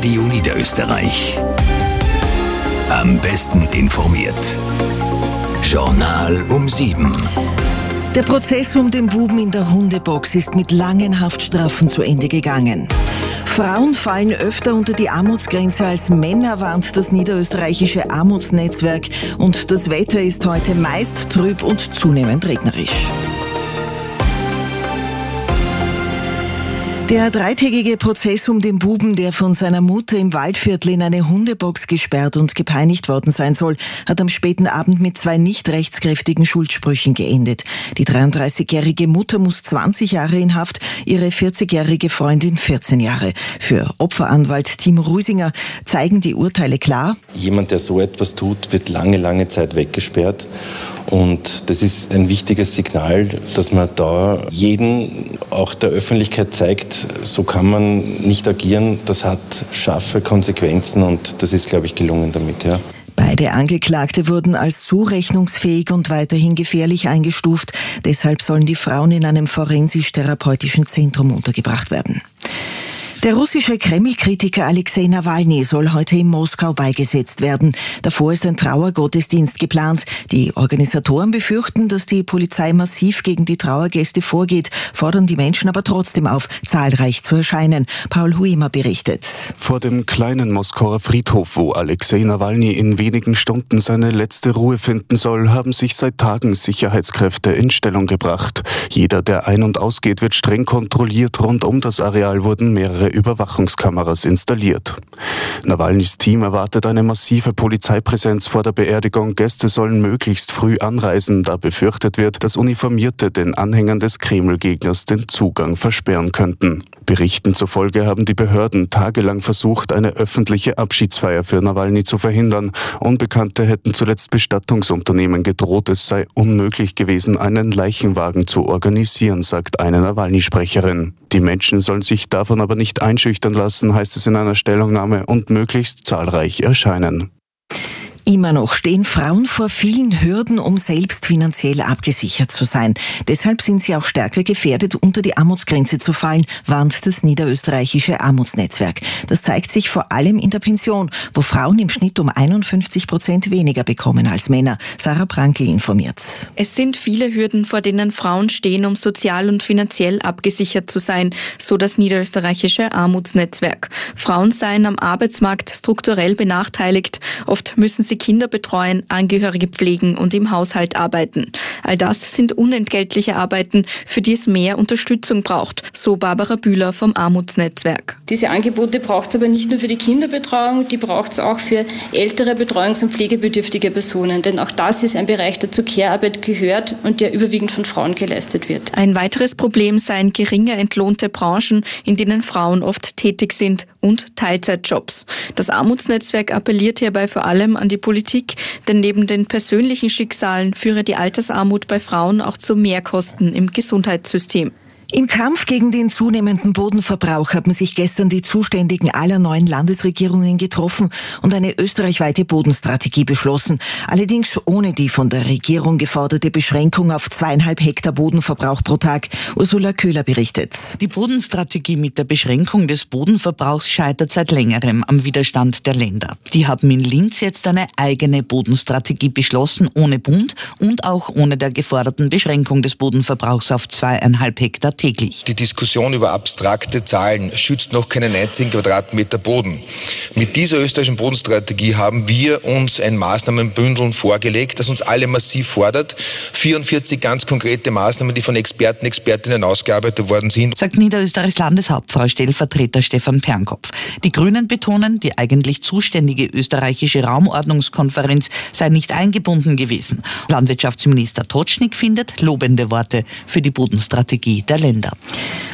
Radio Niederösterreich. Am besten informiert. Journal um sieben. Der Prozess um den Buben in der Hundebox ist mit langen Haftstrafen zu Ende gegangen. Frauen fallen öfter unter die Armutsgrenze als Männer, warnt das niederösterreichische Armutsnetzwerk. Und das Wetter ist heute meist trüb und zunehmend regnerisch. Der dreitägige Prozess um den Buben, der von seiner Mutter im Waldviertel in eine Hundebox gesperrt und gepeinigt worden sein soll, hat am späten Abend mit zwei nicht rechtskräftigen Schuldsprüchen geendet. Die 33-jährige Mutter muss 20 Jahre in Haft, ihre 40-jährige Freundin 14 Jahre. Für Opferanwalt Timo Ruisinger zeigen die Urteile klar. Jemand, der so etwas tut, wird lange, lange Zeit weggesperrt. Und das ist ein wichtiges Signal, dass man da jeden auch der Öffentlichkeit zeigt, so kann man nicht agieren. Das hat scharfe Konsequenzen und das ist, glaube ich, gelungen damit. Ja. Beide Angeklagte wurden als zurechnungsfähig und weiterhin gefährlich eingestuft. Deshalb sollen die Frauen in einem forensisch-therapeutischen Zentrum untergebracht werden. Der russische Kreml-Kritiker Alexei Nawalny soll heute in Moskau beigesetzt werden. Davor ist ein Trauergottesdienst geplant. Die Organisatoren befürchten, dass die Polizei massiv gegen die Trauergäste vorgeht, fordern die Menschen aber trotzdem auf, zahlreich zu erscheinen. Paul Huimer berichtet. Vor dem kleinen Moskauer Friedhof, wo Alexei Nawalny in wenigen Stunden seine letzte Ruhe finden soll, haben sich seit Tagen Sicherheitskräfte in Stellung gebracht. Jeder, der ein- und ausgeht, wird streng kontrolliert. Rund um das Areal wurden mehrere Überwachungskameras installiert. Nawalnys Team erwartet eine massive Polizeipräsenz vor der Beerdigung. Gäste sollen möglichst früh anreisen, da befürchtet wird, dass Uniformierte den Anhängern des Kreml-Gegners den Zugang versperren könnten. Berichten zufolge haben die Behörden tagelang versucht, eine öffentliche Abschiedsfeier für Nawalny zu verhindern. Unbekannte hätten zuletzt Bestattungsunternehmen gedroht, es sei unmöglich gewesen, einen Leichenwagen zu organisieren, sagt eine Nawalny-Sprecherin. Die Menschen sollen sich davon aber nicht einschüchtern lassen, heißt es in einer Stellungnahme, und möglichst zahlreich erscheinen. Immer noch stehen Frauen vor vielen Hürden, um selbst finanziell abgesichert zu sein. Deshalb sind sie auch stärker gefährdet, unter die Armutsgrenze zu fallen, warnt das niederösterreichische Armutsnetzwerk. Das zeigt sich vor allem in der Pension, wo Frauen im Schnitt um 51 Prozent weniger bekommen als Männer. Sarah Prankel informiert. Es sind viele Hürden, vor denen Frauen stehen, um sozial und finanziell abgesichert zu sein, so das niederösterreichische Armutsnetzwerk. Frauen seien am Arbeitsmarkt strukturell benachteiligt. Oft müssen sie Kinder betreuen, Angehörige pflegen und im Haushalt arbeiten. All das sind unentgeltliche Arbeiten, für die es mehr Unterstützung braucht, so Barbara Bühler vom Armutsnetzwerk. Diese Angebote braucht es aber nicht nur für die Kinderbetreuung, die braucht es auch für ältere betreuungs- und pflegebedürftige Personen. Denn auch das ist ein Bereich, der zur Care-Arbeit gehört und der überwiegend von Frauen geleistet wird. Ein weiteres Problem seien geringer entlohnte Branchen, in denen Frauen oft tätig sind und Teilzeitjobs. Das Armutsnetzwerk appelliert hierbei vor allem an die Politik, denn neben den persönlichen Schicksalen führe die Altersarmut bei Frauen auch zu Mehrkosten im Gesundheitssystem. Im Kampf gegen den zunehmenden Bodenverbrauch haben sich gestern die Zuständigen aller neuen Landesregierungen getroffen und eine österreichweite Bodenstrategie beschlossen. Allerdings ohne die von der Regierung geforderte Beschränkung auf zweieinhalb Hektar Bodenverbrauch pro Tag. Ursula Köhler berichtet. Die Bodenstrategie mit der Beschränkung des Bodenverbrauchs scheitert seit längerem am Widerstand der Länder. Die haben in Linz jetzt eine eigene Bodenstrategie beschlossen, ohne Bund und auch ohne der geforderten Beschränkung des Bodenverbrauchs auf zweieinhalb Hektar täglich. Die Diskussion über abstrakte Zahlen schützt noch keinen einzigen Quadratmeter Boden. Mit dieser österreichischen Bodenstrategie haben wir uns ein Maßnahmenbündel vorgelegt, das uns alle massiv fordert. 44 ganz konkrete Maßnahmen, die von Experten, Expertinnen ausgearbeitet worden sind. Sagt Niederösterreichs Landeshauptfrau Stellvertreter Stefan Pernkopf. Die Grünen betonen, die eigentlich zuständige österreichische Raumordnungskonferenz sei nicht eingebunden gewesen. Landwirtschaftsminister Totschnig findet lobende Worte für die Bodenstrategie der Länder. Länder.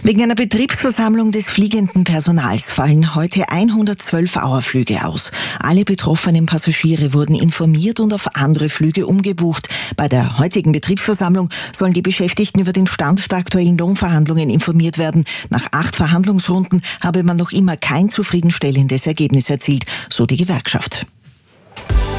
Wegen einer Betriebsversammlung des fliegenden Personals fallen heute 112 Auerflüge aus. Alle betroffenen Passagiere wurden informiert und auf andere Flüge umgebucht. Bei der heutigen Betriebsversammlung sollen die Beschäftigten über den Stand der aktuellen Lohnverhandlungen informiert werden. Nach acht Verhandlungsrunden habe man noch immer kein zufriedenstellendes Ergebnis erzielt, so die Gewerkschaft.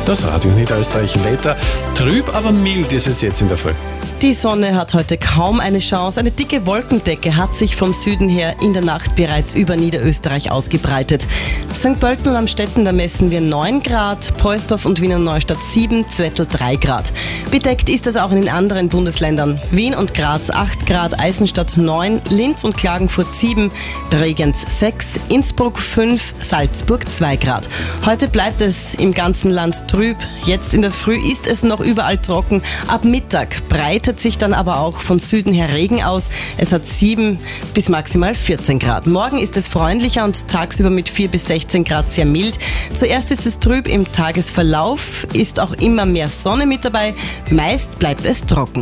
Das Radio Niederösterreich Wetter. Trüb, aber mild ist es jetzt in der Früh. Die Sonne hat heute kaum eine Chance. Eine dicke Wolkendecke hat sich vom Süden her in der Nacht bereits über Niederösterreich ausgebreitet. St. Pölten und Amstetten, da messen wir 9 Grad, Poisdorf und Wiener Neustadt 7, Zwettl 3 Grad. Bedeckt ist es auch in den anderen Bundesländern. Wien und Graz 8 Grad, Eisenstadt 9, Linz und Klagenfurt 7, Bregenz 6, Innsbruck 5, Salzburg 2 Grad. Heute bleibt es im ganzen Land trüb. Jetzt in der Früh ist es noch überall trocken. Ab Mittag breit breitet sich dann aber auch von Süden her Regen aus. Es hat 7 bis maximal 14 Grad. Morgen ist es freundlicher und tagsüber mit 4 bis 16 Grad sehr mild. Zuerst ist es trüb, im Tagesverlauf ist auch immer mehr Sonne mit dabei. Meist bleibt es trocken.